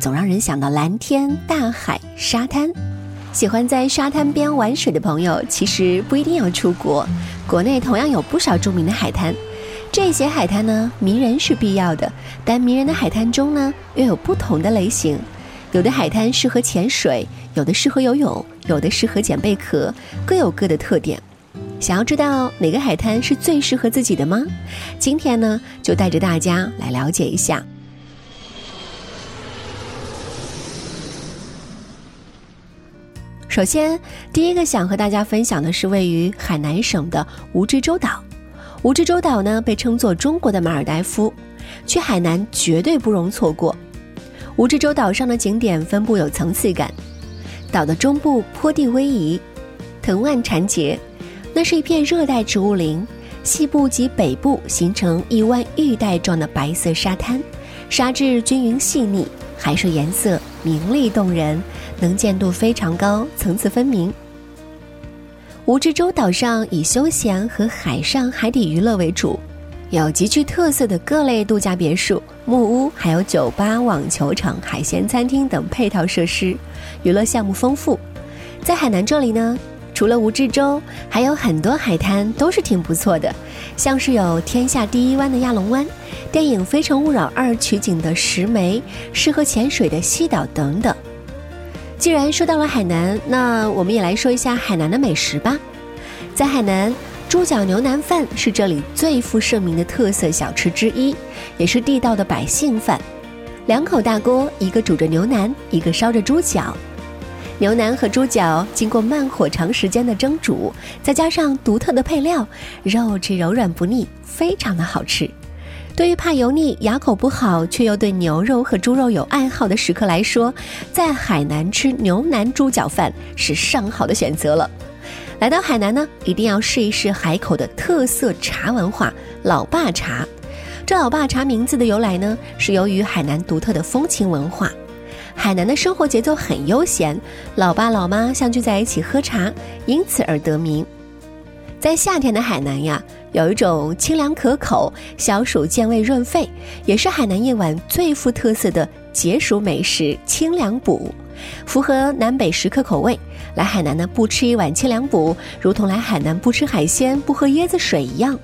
总让人想到蓝天、大海、沙滩。喜欢在沙滩边玩水的朋友，其实不一定要出国，国内同样有不少著名的海滩。这些海滩呢，迷人是必要的，但迷人的海滩中呢，又有不同的类型。有的海滩适合潜水，有的适合游泳，有的适合捡贝壳，各有各的特点。想要知道哪个海滩是最适合自己的吗？今天呢，就带着大家来了解一下。首先，第一个想和大家分享的是位于海南省的蜈支洲岛。蜈支洲岛呢，被称作中国的马尔代夫，去海南绝对不容错过。蜈支洲岛上的景点分布有层次感，岛的中部坡地逶迤，藤蔓缠结，那是一片热带植物林；西部及北部形成一湾玉带状的白色沙滩，沙质均匀细腻，海水颜色明丽动人。能见度非常高，层次分明。蜈支洲岛上以休闲和海上海底娱乐为主，有极具特色的各类度假别墅、木屋，还有酒吧、网球场、海鲜餐厅等配套设施，娱乐项目丰富。在海南这里呢，除了蜈支洲，还有很多海滩都是挺不错的，像是有天下第一湾的亚龙湾，电影《非诚勿扰二》取景的石梅，适合潜水的西岛等等。既然说到了海南，那我们也来说一下海南的美食吧。在海南，猪脚牛腩饭是这里最负盛名的特色小吃之一，也是地道的百姓饭。两口大锅，一个煮着牛腩，一个烧着猪脚。牛腩和猪脚经过慢火长时间的蒸煮，再加上独特的配料，肉质柔软不腻，非常的好吃。对于怕油腻、牙口不好却又对牛肉和猪肉有爱好的食客来说，在海南吃牛腩猪脚饭是上好的选择了。来到海南呢，一定要试一试海口的特色茶文化——老爸茶。这老爸茶名字的由来呢，是由于海南独特的风情文化。海南的生活节奏很悠闲，老爸老妈相聚在一起喝茶，因此而得名。在夏天的海南呀。有一种清凉可口、消暑健胃润肺，也是海南夜晚最富特色的解暑美食——清凉补，符合南北食客口味。来海南呢，不吃一碗清凉补，如同来海南不吃海鲜、不喝椰子水一样。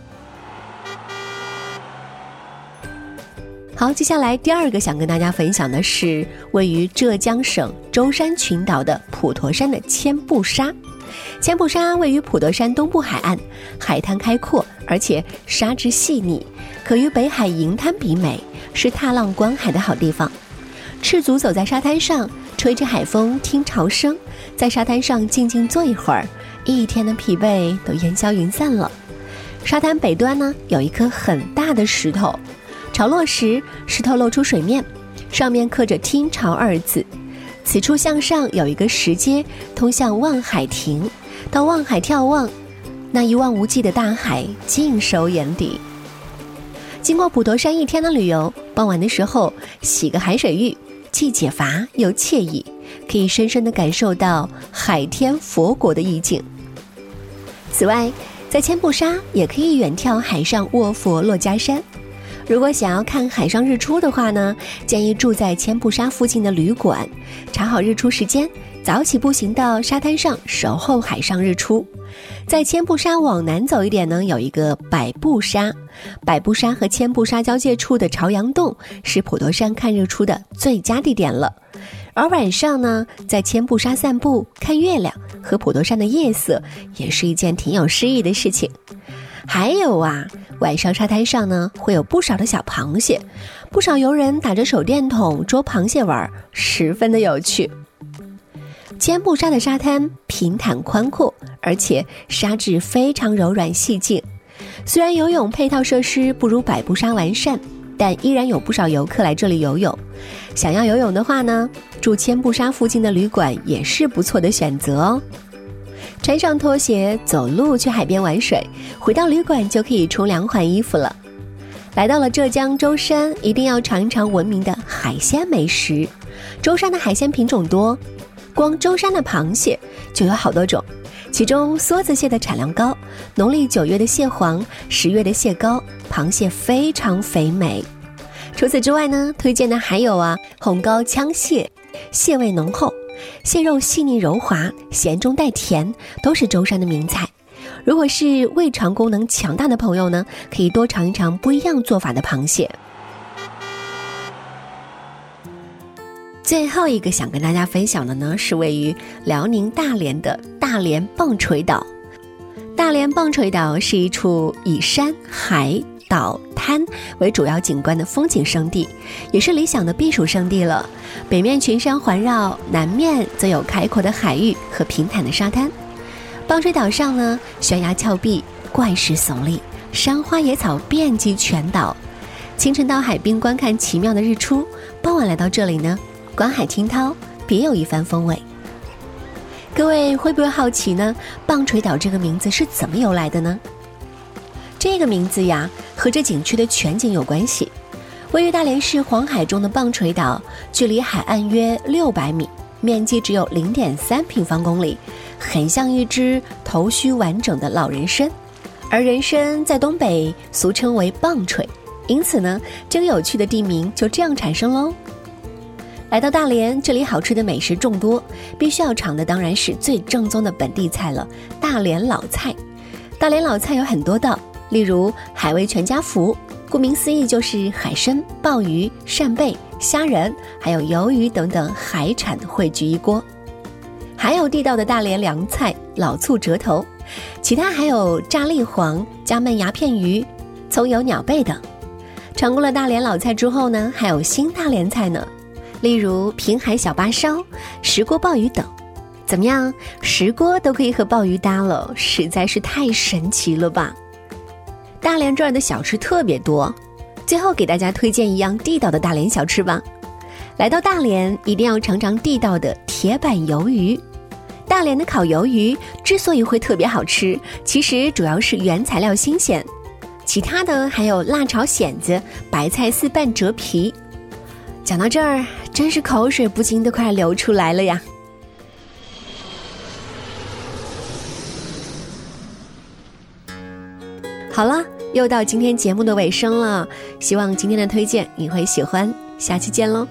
好，接下来第二个想跟大家分享的是位于浙江省舟山群岛的普陀山的千步沙。千步沙位于普陀山东部海岸，海滩开阔，而且沙质细腻，可与北海银滩比美，是踏浪观海的好地方。赤足走在沙滩上，吹着海风，听潮声，在沙滩上静静坐一会儿，一天的疲惫都烟消云散了。沙滩北端呢，有一颗很大的石头，潮落时，石头露出水面，上面刻着“听潮”二字。此处向上有一个石阶，通向望海亭。到望海眺望，那一望无际的大海尽收眼底。经过普陀山一天的旅游，傍晚的时候洗个海水浴，既解乏又惬意，可以深深的感受到海天佛国的意境。此外，在千步沙也可以远眺海上卧佛珞珈山。如果想要看海上日出的话呢，建议住在千步沙附近的旅馆，查好日出时间，早起步行到沙滩上守候海上日出。在千步沙往南走一点呢，有一个百步沙，百步沙和千步沙交界处的朝阳洞是普陀山看日出的最佳地点了。而晚上呢，在千步沙散步、看月亮和普陀山的夜色，也是一件挺有诗意的事情。还有啊，晚上沙滩上呢，会有不少的小螃蟹，不少游人打着手电筒捉螃蟹玩，十分的有趣。千步沙的沙滩平坦宽阔，而且沙质非常柔软细净。虽然游泳配套设施不如百步沙完善，但依然有不少游客来这里游泳。想要游泳的话呢，住千步沙附近的旅馆也是不错的选择哦。穿上拖鞋走路去海边玩水，回到旅馆就可以冲凉换衣服了。来到了浙江舟山，一定要尝一尝闻名的海鲜美食。舟山的海鲜品种多，光舟山的螃蟹就有好多种，其中梭子蟹的产量高，农历九月的蟹黄，十月的蟹膏，螃蟹非常肥美。除此之外呢，推荐的还有啊，红膏枪蟹，蟹味浓厚，蟹肉细腻柔滑，咸中带甜，都是舟山的名菜。如果是胃肠功能强大的朋友呢，可以多尝一尝不一样做法的螃蟹。最后一个想跟大家分享的呢，是位于辽宁大连的大连棒槌岛。大连棒槌岛是一处以山海。岛滩为主要景观的风景胜地，也是理想的避暑胜地了。北面群山环绕，南面则有开阔的海域和平坦的沙滩。棒槌岛上呢，悬崖峭壁，怪石耸立，山花野草遍及全岛。清晨到海滨观看奇妙的日出，傍晚来到这里呢，观海听涛，别有一番风味。各位会不会好奇呢？棒槌岛这个名字是怎么由来的呢？这个名字呀，和这景区的全景有关系。位于大连市黄海中的棒槌岛，距离海岸约六百米，面积只有零点三平方公里，很像一只头须完整的老人参。而人参在东北俗称为棒槌，因此呢，这个有趣的地名就这样产生喽。来到大连，这里好吃的美食众多，必须要尝的当然是最正宗的本地菜了——大连老菜。大连老菜有很多道。例如海味全家福，顾名思义就是海参、鲍鱼、扇贝、虾仁，还有鱿鱼等等海产汇聚一锅。还有地道的大连凉菜老醋折头，其他还有炸栗黄、加焖牙片鱼、葱油鸟贝等。尝过了大连老菜之后呢，还有新大连菜呢，例如平海小巴烧、石锅鲍鱼等。怎么样，石锅都可以和鲍鱼搭了，实在是太神奇了吧！大连这儿的小吃特别多，最后给大家推荐一样地道的大连小吃吧。来到大连，一定要尝尝地道的铁板鱿鱼。大连的烤鱿鱼之所以会特别好吃，其实主要是原材料新鲜，其他的还有辣炒蚬子、白菜丝拌折皮。讲到这儿，真是口水不禁都快流出来了呀。好了，又到今天节目的尾声了，希望今天的推荐你会喜欢，下期见喽。